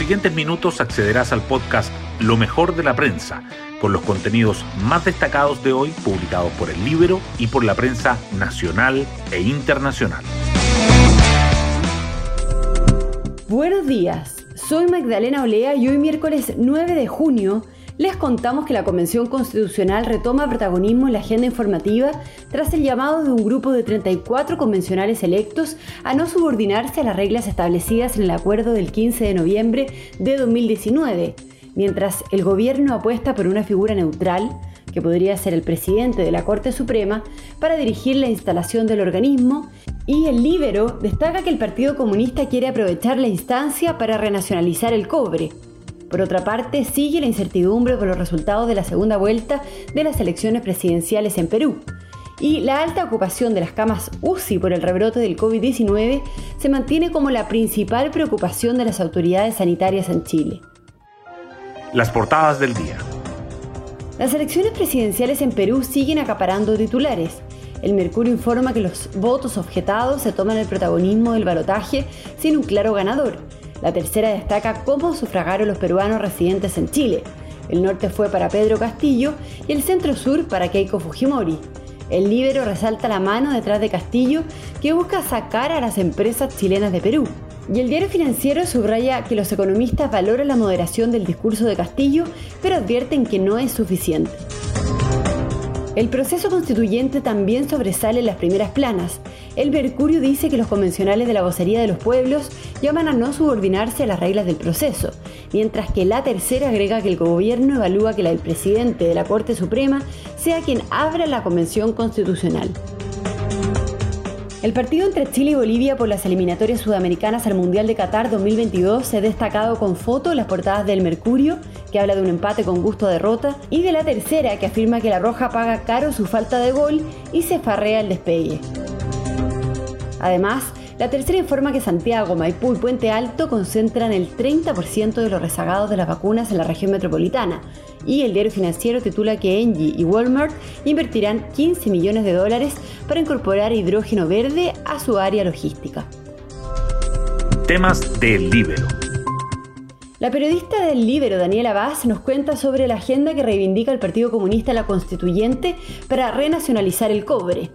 siguientes minutos accederás al podcast Lo mejor de la prensa, con los contenidos más destacados de hoy publicados por el Libro y por la prensa nacional e internacional. Buenos días, soy Magdalena Olea y hoy miércoles 9 de junio les contamos que la Convención Constitucional retoma protagonismo en la agenda informativa tras el llamado de un grupo de 34 convencionales electos a no subordinarse a las reglas establecidas en el acuerdo del 15 de noviembre de 2019, mientras el gobierno apuesta por una figura neutral, que podría ser el presidente de la Corte Suprema, para dirigir la instalación del organismo, y el Libero destaca que el Partido Comunista quiere aprovechar la instancia para renacionalizar el cobre. Por otra parte, sigue la incertidumbre por los resultados de la segunda vuelta de las elecciones presidenciales en Perú. Y la alta ocupación de las camas UCI por el rebrote del COVID-19 se mantiene como la principal preocupación de las autoridades sanitarias en Chile. Las portadas del día. Las elecciones presidenciales en Perú siguen acaparando titulares. El Mercurio informa que los votos objetados se toman el protagonismo del balotaje sin un claro ganador la tercera destaca cómo sufragaron los peruanos residentes en Chile. El norte fue para Pedro Castillo y el centro sur para Keiko Fujimori. El Libero resalta la mano detrás de Castillo que busca sacar a las empresas chilenas de Perú. Y el diario financiero subraya que los economistas valoran la moderación del discurso de Castillo, pero advierten que no es suficiente. El proceso constituyente también sobresale en las primeras planas. El Mercurio dice que los convencionales de la vocería de los pueblos llaman a no subordinarse a las reglas del proceso, mientras que la tercera agrega que el gobierno evalúa que el presidente de la Corte Suprema sea quien abra la convención constitucional. El partido entre Chile y Bolivia por las eliminatorias sudamericanas al Mundial de Qatar 2022 se ha destacado con fotos las portadas del Mercurio, que habla de un empate con gusto a derrota, y de la tercera, que afirma que la Roja paga caro su falta de gol y se farrea el despegue. Además, la tercera informa que Santiago, Maipú y Puente Alto concentran el 30% de los rezagados de las vacunas en la región metropolitana. Y el diario financiero titula que Engie y Walmart invertirán 15 millones de dólares para incorporar hidrógeno verde a su área logística. Temas del Libero. La periodista del Libero, Daniela Vaz, nos cuenta sobre la agenda que reivindica el Partido Comunista la Constituyente para renacionalizar el cobre.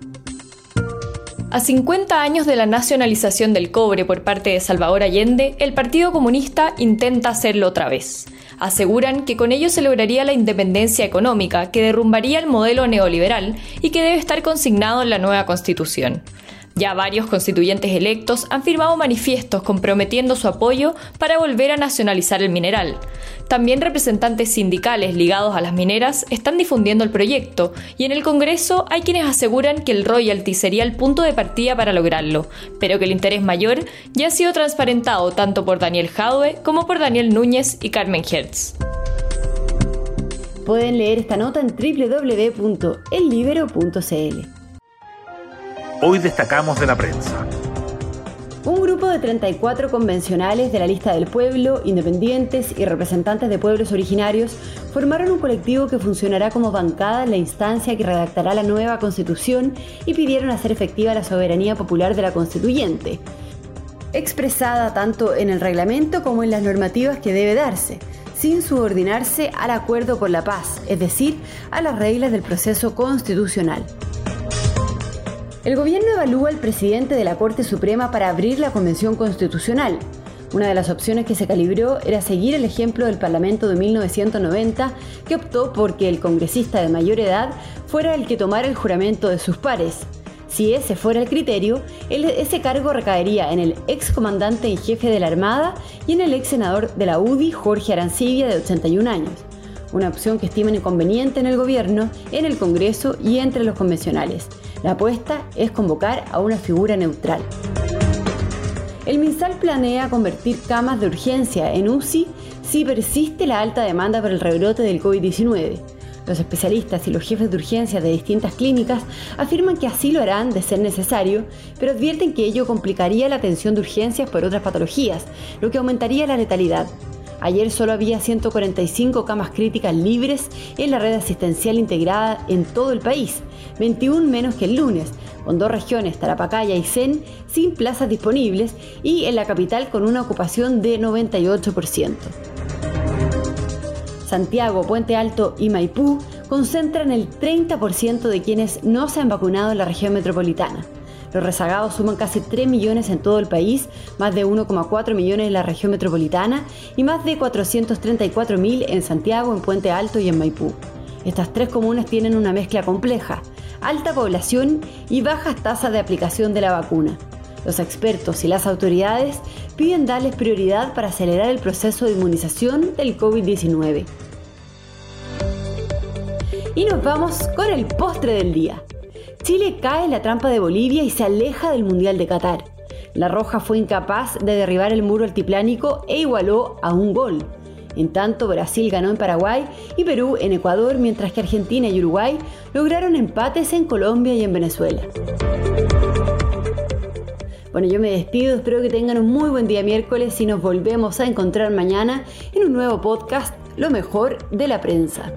A 50 años de la nacionalización del cobre por parte de Salvador Allende, el Partido Comunista intenta hacerlo otra vez. Aseguran que con ello se lograría la independencia económica, que derrumbaría el modelo neoliberal y que debe estar consignado en la nueva Constitución. Ya varios constituyentes electos han firmado manifiestos comprometiendo su apoyo para volver a nacionalizar el mineral. También representantes sindicales ligados a las mineras están difundiendo el proyecto y en el Congreso hay quienes aseguran que el royalty sería el punto de partida para lograrlo, pero que el interés mayor ya ha sido transparentado tanto por Daniel Jadwe como por Daniel Núñez y Carmen Hertz. Pueden leer esta nota en www.ellibero.cl. Hoy destacamos de la prensa. Un grupo de 34 convencionales de la lista del pueblo, independientes y representantes de pueblos originarios formaron un colectivo que funcionará como bancada en la instancia que redactará la nueva constitución y pidieron hacer efectiva la soberanía popular de la constituyente, expresada tanto en el reglamento como en las normativas que debe darse, sin subordinarse al acuerdo por la paz, es decir, a las reglas del proceso constitucional. El gobierno evalúa al presidente de la Corte Suprema para abrir la Convención Constitucional. Una de las opciones que se calibró era seguir el ejemplo del Parlamento de 1990, que optó por que el congresista de mayor edad fuera el que tomara el juramento de sus pares. Si ese fuera el criterio, ese cargo recaería en el ex comandante en jefe de la Armada y en el ex senador de la UDI, Jorge Arancibia, de 81 años. Una opción que estiman inconveniente en el gobierno, en el Congreso y entre los convencionales. La apuesta es convocar a una figura neutral. El MinSal planea convertir camas de urgencia en UCI si persiste la alta demanda por el rebrote del COVID-19. Los especialistas y los jefes de urgencia de distintas clínicas afirman que así lo harán de ser necesario, pero advierten que ello complicaría la atención de urgencias por otras patologías, lo que aumentaría la letalidad. Ayer solo había 145 camas críticas libres en la red asistencial integrada en todo el país, 21 menos que el lunes, con dos regiones, Tarapacá y Aysén, sin plazas disponibles y en la capital con una ocupación de 98%. Santiago, Puente Alto y Maipú concentran el 30% de quienes no se han vacunado en la región metropolitana. Los rezagados suman casi 3 millones en todo el país, más de 1,4 millones en la región metropolitana y más de 434 mil en Santiago, en Puente Alto y en Maipú. Estas tres comunas tienen una mezcla compleja, alta población y bajas tasas de aplicación de la vacuna. Los expertos y las autoridades piden darles prioridad para acelerar el proceso de inmunización del COVID-19. Y nos vamos con el postre del día. Chile cae en la trampa de Bolivia y se aleja del Mundial de Qatar. La Roja fue incapaz de derribar el muro altiplánico e igualó a un gol. En tanto, Brasil ganó en Paraguay y Perú en Ecuador, mientras que Argentina y Uruguay lograron empates en Colombia y en Venezuela. Bueno, yo me despido, espero que tengan un muy buen día miércoles y nos volvemos a encontrar mañana en un nuevo podcast, Lo mejor de la prensa.